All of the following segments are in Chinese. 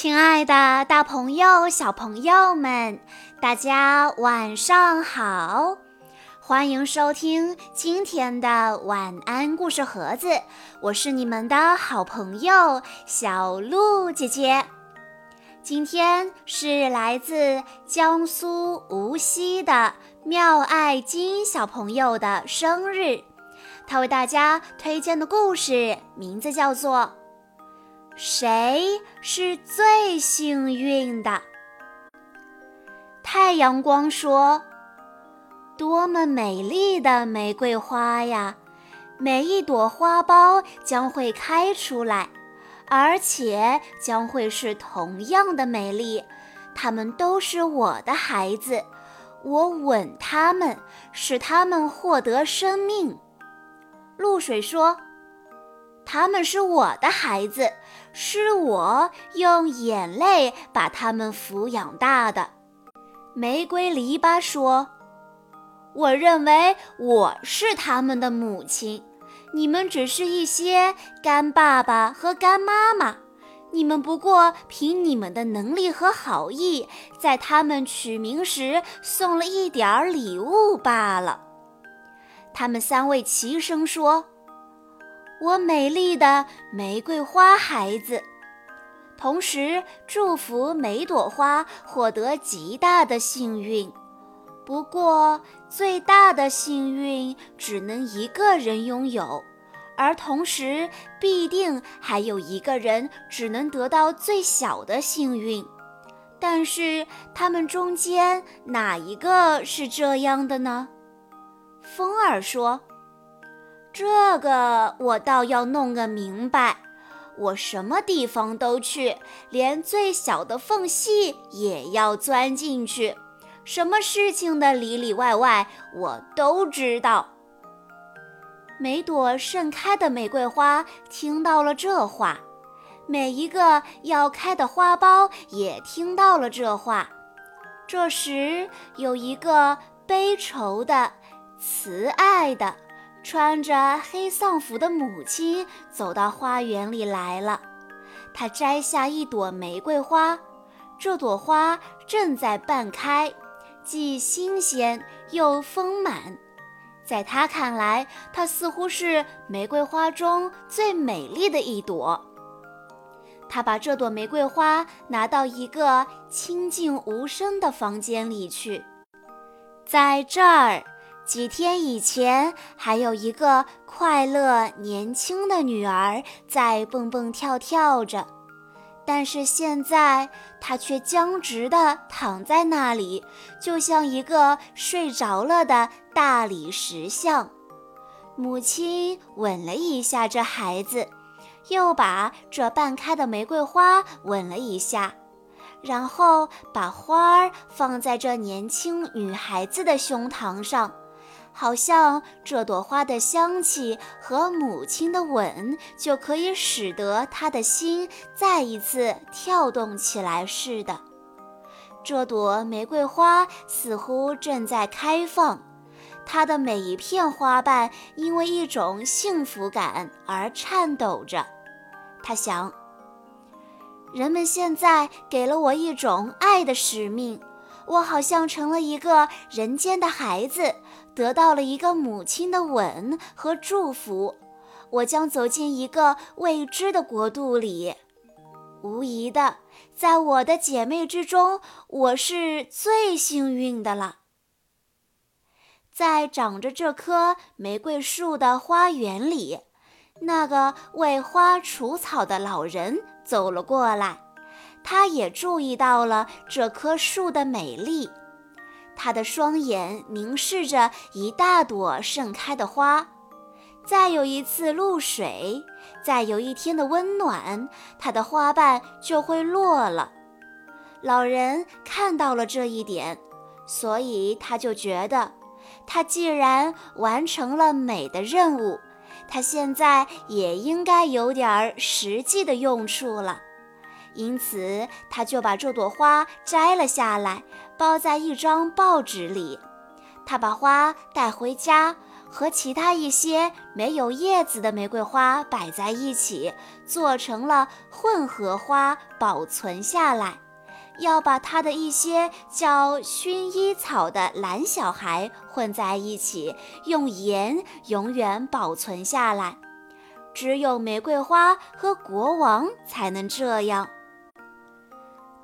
亲爱的，大朋友、小朋友们，大家晚上好！欢迎收听今天的晚安故事盒子，我是你们的好朋友小鹿姐姐。今天是来自江苏无锡的妙爱金小朋友的生日，他为大家推荐的故事名字叫做。谁是最幸运的？太阳光说：“多么美丽的玫瑰花呀！每一朵花苞将会开出来，而且将会是同样的美丽。它们都是我的孩子，我吻它们，使它们获得生命。”露水说。他们是我的孩子，是我用眼泪把他们抚养大的。玫瑰篱笆说：“我认为我是他们的母亲，你们只是一些干爸爸和干妈妈。你们不过凭你们的能力和好意，在他们取名时送了一点儿礼物罢了。”他们三位齐声说。我美丽的玫瑰花孩子，同时祝福每朵花获得极大的幸运。不过，最大的幸运只能一个人拥有，而同时必定还有一个人只能得到最小的幸运。但是，他们中间哪一个是这样的呢？风儿说。这个我倒要弄个明白，我什么地方都去，连最小的缝隙也要钻进去，什么事情的里里外外我都知道。每朵盛开的玫瑰花听到了这话，每一个要开的花苞也听到了这话。这时，有一个悲愁的、慈爱的。穿着黑丧服的母亲走到花园里来了，她摘下一朵玫瑰花，这朵花正在半开，既新鲜又丰满。在她看来，它似乎是玫瑰花中最美丽的一朵。她把这朵玫瑰花拿到一个清静无声的房间里去，在这儿。几天以前，还有一个快乐年轻的女儿在蹦蹦跳跳着，但是现在她却僵直地躺在那里，就像一个睡着了的大理石像。母亲吻了一下这孩子，又把这半开的玫瑰花吻了一下，然后把花儿放在这年轻女孩子的胸膛上。好像这朵花的香气和母亲的吻就可以使得他的心再一次跳动起来似的。这朵玫瑰花似乎正在开放，它的每一片花瓣因为一种幸福感而颤抖着。他想，人们现在给了我一种爱的使命。我好像成了一个人间的孩子，得到了一个母亲的吻和祝福。我将走进一个未知的国度里。无疑的，在我的姐妹之中，我是最幸运的了。在长着这棵玫瑰树的花园里，那个为花除草的老人走了过来。他也注意到了这棵树的美丽，他的双眼凝视着一大朵盛开的花。再有一次露水，再有一天的温暖，它的花瓣就会落了。老人看到了这一点，所以他就觉得，他既然完成了美的任务，他现在也应该有点实际的用处了。因此，他就把这朵花摘了下来，包在一张报纸里。他把花带回家，和其他一些没有叶子的玫瑰花摆在一起，做成了混合花，保存下来。要把它的一些叫薰衣草的蓝小孩混在一起，用盐永远保存下来。只有玫瑰花和国王才能这样。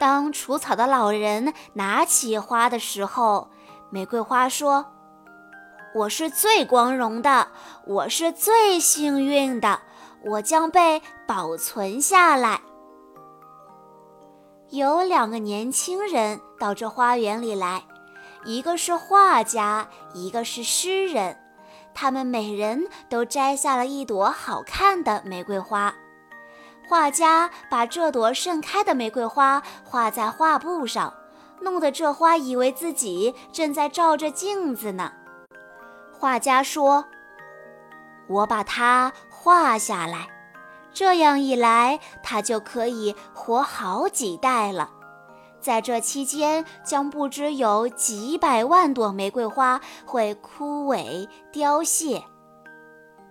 当除草的老人拿起花的时候，玫瑰花说：“我是最光荣的，我是最幸运的，我将被保存下来。”有两个年轻人到这花园里来，一个是画家，一个是诗人。他们每人都摘下了一朵好看的玫瑰花。画家把这朵盛开的玫瑰花画在画布上，弄得这花以为自己正在照着镜子呢。画家说：“我把它画下来。”这样一来，它就可以活好几代了。在这期间，将不知有几百万朵玫瑰花会枯萎凋谢。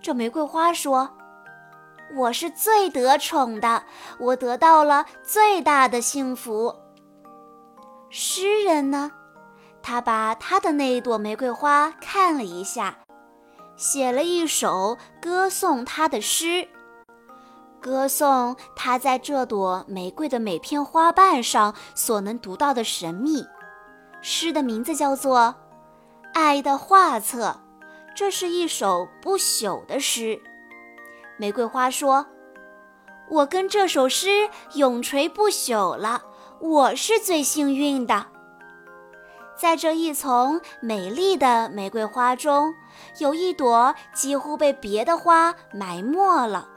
这玫瑰花说：“我是最得宠的，我得到了最大的幸福。”诗人呢？他把他的那一朵玫瑰花看了一下，写了一首歌颂他的诗。歌颂他在这朵玫瑰的每片花瓣上所能读到的神秘。诗的名字叫做《爱的画册》，这是一首不朽的诗。玫瑰花说：“我跟这首诗永垂不朽了，我是最幸运的。”在这一丛美丽的玫瑰花中，有一朵几乎被别的花埋没了。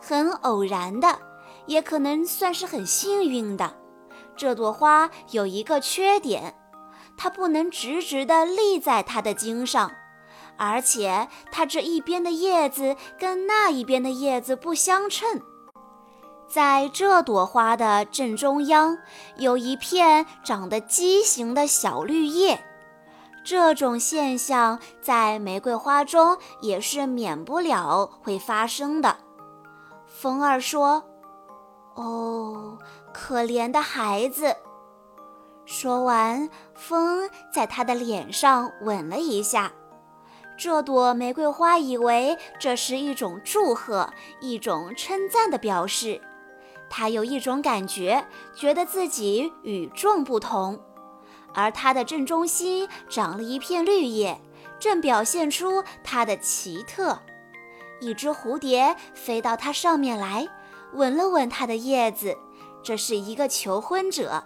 很偶然的，也可能算是很幸运的。这朵花有一个缺点，它不能直直地立在它的茎上，而且它这一边的叶子跟那一边的叶子不相称。在这朵花的正中央，有一片长得畸形的小绿叶。这种现象在玫瑰花中也是免不了会发生的。风儿说：“哦，可怜的孩子。”说完，风在他的脸上吻了一下。这朵玫瑰花以为这是一种祝贺，一种称赞的表示。它有一种感觉，觉得自己与众不同。而它的正中心长了一片绿叶，正表现出它的奇特。一只蝴蝶飞到它上面来，吻了吻它的叶子。这是一个求婚者，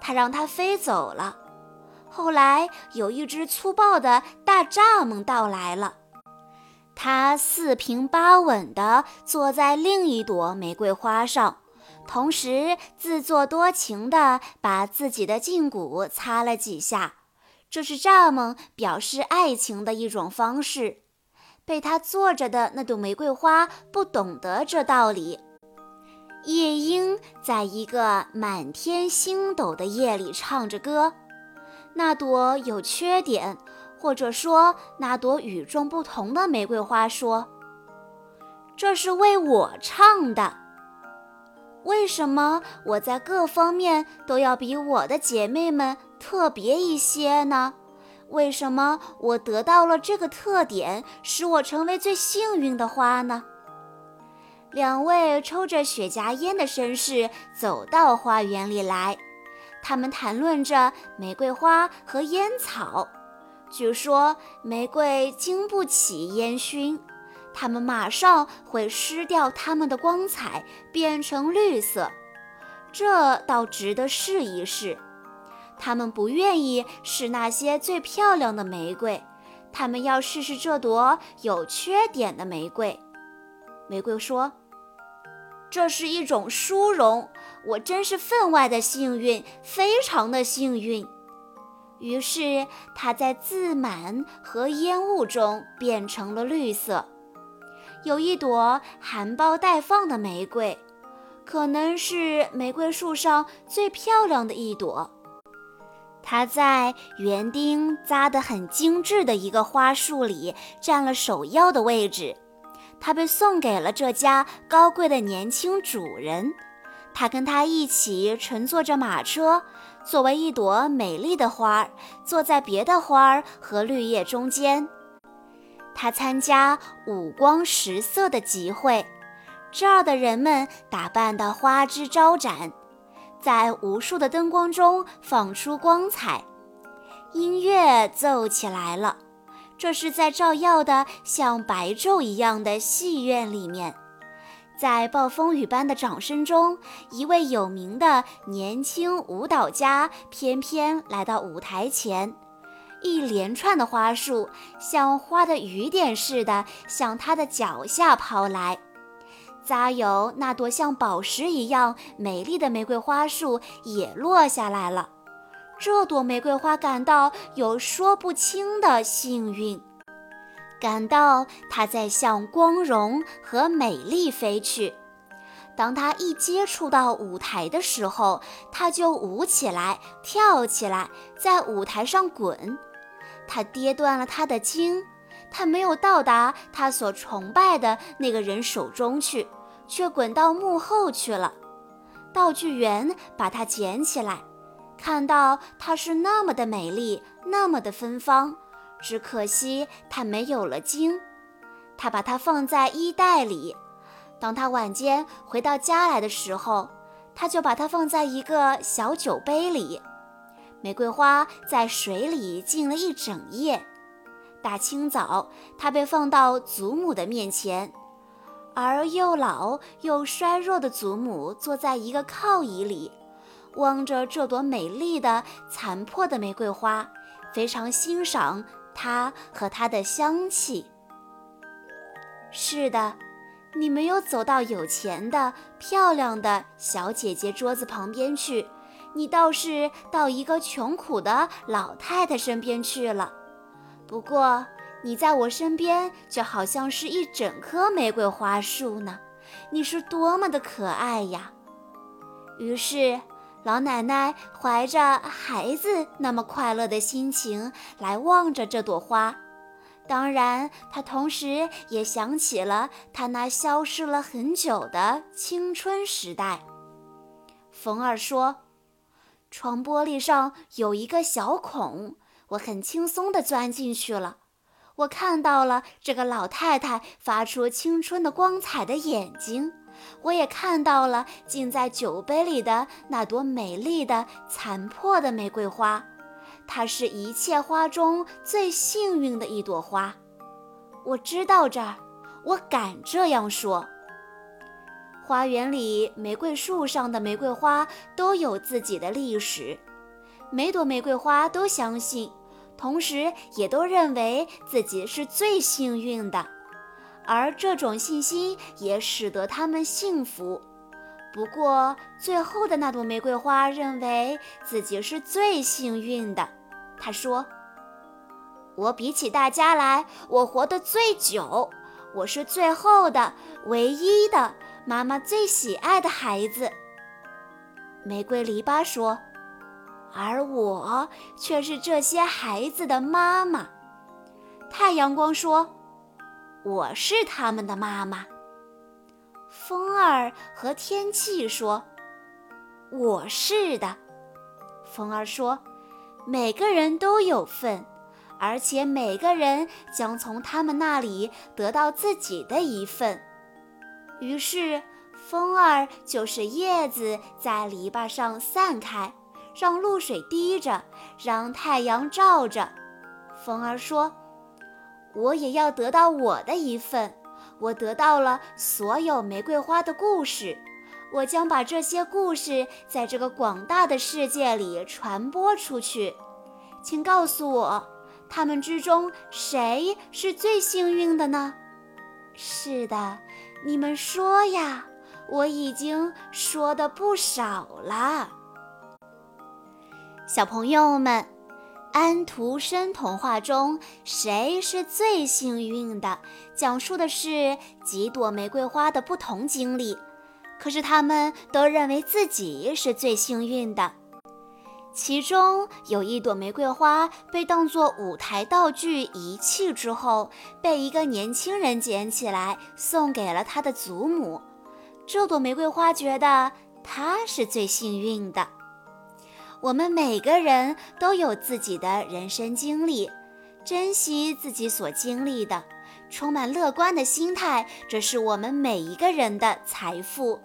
他让它飞走了。后来有一只粗暴的大蚱蜢到来了，它四平八稳地坐在另一朵玫瑰花上，同时自作多情地把自己的胫骨擦了几下。这是蚱蜢表示爱情的一种方式。被他坐着的那朵玫瑰花不懂得这道理。夜莺在一个满天星斗的夜里唱着歌。那朵有缺点，或者说那朵与众不同的玫瑰花说：“这是为我唱的。为什么我在各方面都要比我的姐妹们特别一些呢？”为什么我得到了这个特点，使我成为最幸运的花呢？两位抽着雪茄烟的绅士走到花园里来，他们谈论着玫瑰花和烟草。据说玫瑰经不起烟熏，它们马上会失掉它们的光彩，变成绿色。这倒值得试一试。他们不愿意试那些最漂亮的玫瑰，他们要试试这朵有缺点的玫瑰。玫瑰说：“这是一种殊荣，我真是分外的幸运，非常的幸运。”于是，它在自满和烟雾中变成了绿色。有一朵含苞待放的玫瑰，可能是玫瑰树上最漂亮的一朵。它在园丁扎得很精致的一个花束里占了首要的位置。他被送给了这家高贵的年轻主人。他跟他一起乘坐着马车，作为一朵美丽的花儿，坐在别的花儿和绿叶中间。他参加五光十色的集会，这儿的人们打扮得花枝招展，在无数的灯光中放出光彩。音乐奏起来了，这是在照耀的像白昼一样的戏院里面。在暴风雨般的掌声中，一位有名的年轻舞蹈家翩翩来到舞台前，一连串的花束像花的雨点似的向他的脚下抛来。扎有那朵像宝石一样美丽的玫瑰花束也落下来了。这朵玫瑰花感到有说不清的幸运。感到它在向光荣和美丽飞去。当它一接触到舞台的时候，它就舞起来、跳起来，在舞台上滚。它跌断了它的茎，它没有到达它所崇拜的那个人手中去，却滚到幕后去了。道具员把它捡起来，看到它是那么的美丽，那么的芬芳。只可惜它没有了茎，他把它放在衣袋里。当他晚间回到家来的时候，他就把它放在一个小酒杯里。玫瑰花在水里浸了一整夜。大清早，它被放到祖母的面前，而又老又衰弱的祖母坐在一个靠椅里，望着这朵美丽的残破的玫瑰花，非常欣赏。它和它的香气。是的，你没有走到有钱的、漂亮的小姐姐桌子旁边去，你倒是到一个穷苦的老太太身边去了。不过，你在我身边就好像是一整棵玫瑰花树呢，你是多么的可爱呀！于是。老奶奶怀着孩子那么快乐的心情来望着这朵花，当然，她同时也想起了她那消失了很久的青春时代。冯儿说：“窗玻璃上有一个小孔，我很轻松地钻进去了。我看到了这个老太太发出青春的光彩的眼睛。”我也看到了浸在酒杯里的那朵美丽的残破的玫瑰花，它是一切花中最幸运的一朵花。我知道这儿，我敢这样说。花园里玫瑰树上的玫瑰花都有自己的历史，每朵玫瑰花都相信，同时也都认为自己是最幸运的。而这种信心也使得他们幸福。不过，最后的那朵玫瑰花认为自己是最幸运的。他说：“我比起大家来，我活得最久，我是最后的、唯一的妈妈最喜爱的孩子。”玫瑰篱笆说：“而我却是这些孩子的妈妈。”太阳光说。我是他们的妈妈。风儿和天气说：“我是的。”风儿说：“每个人都有份，而且每个人将从他们那里得到自己的一份。”于是，风儿就是叶子在篱笆上散开，让露水滴着，让太阳照着。风儿说。我也要得到我的一份。我得到了所有玫瑰花的故事，我将把这些故事在这个广大的世界里传播出去。请告诉我，他们之中谁是最幸运的呢？是的，你们说呀，我已经说的不少了，小朋友们。安徒生童话中，谁是最幸运的？讲述的是几朵玫瑰花的不同经历，可是他们都认为自己是最幸运的。其中有一朵玫瑰花被当作舞台道具遗弃之后，被一个年轻人捡起来送给了他的祖母。这朵玫瑰花觉得它是最幸运的。我们每个人都有自己的人生经历，珍惜自己所经历的，充满乐观的心态，这是我们每一个人的财富。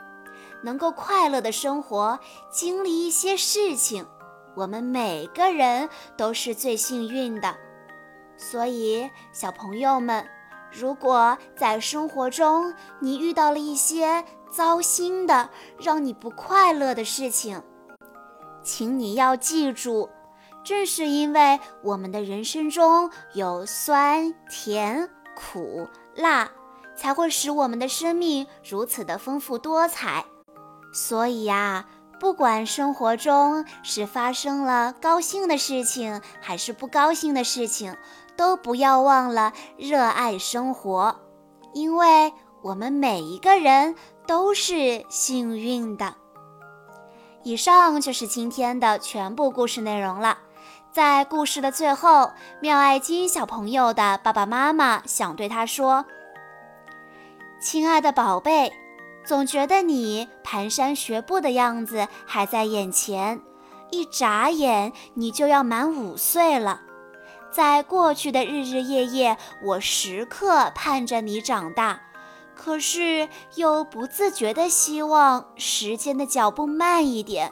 能够快乐的生活，经历一些事情。我们每个人都是最幸运的，所以小朋友们，如果在生活中你遇到了一些糟心的、让你不快乐的事情，请你要记住，正是因为我们的人生中有酸、甜、苦、辣，才会使我们的生命如此的丰富多彩。所以呀。不管生活中是发生了高兴的事情，还是不高兴的事情，都不要忘了热爱生活，因为我们每一个人都是幸运的。以上就是今天的全部故事内容了。在故事的最后，妙爱金小朋友的爸爸妈妈想对他说：“亲爱的宝贝。”总觉得你蹒跚学步的样子还在眼前，一眨眼你就要满五岁了。在过去的日日夜夜，我时刻盼着你长大，可是又不自觉地希望时间的脚步慢一点，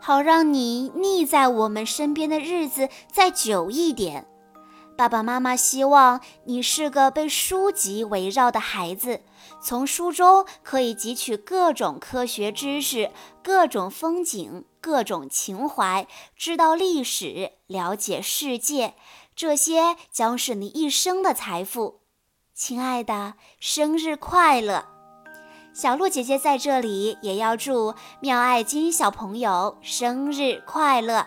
好让你腻在我们身边的日子再久一点。爸爸妈妈希望你是个被书籍围绕的孩子，从书中可以汲取各种科学知识、各种风景、各种情怀，知道历史，了解世界，这些将是你一生的财富。亲爱的，生日快乐！小鹿姐姐在这里也要祝妙爱金小朋友生日快乐。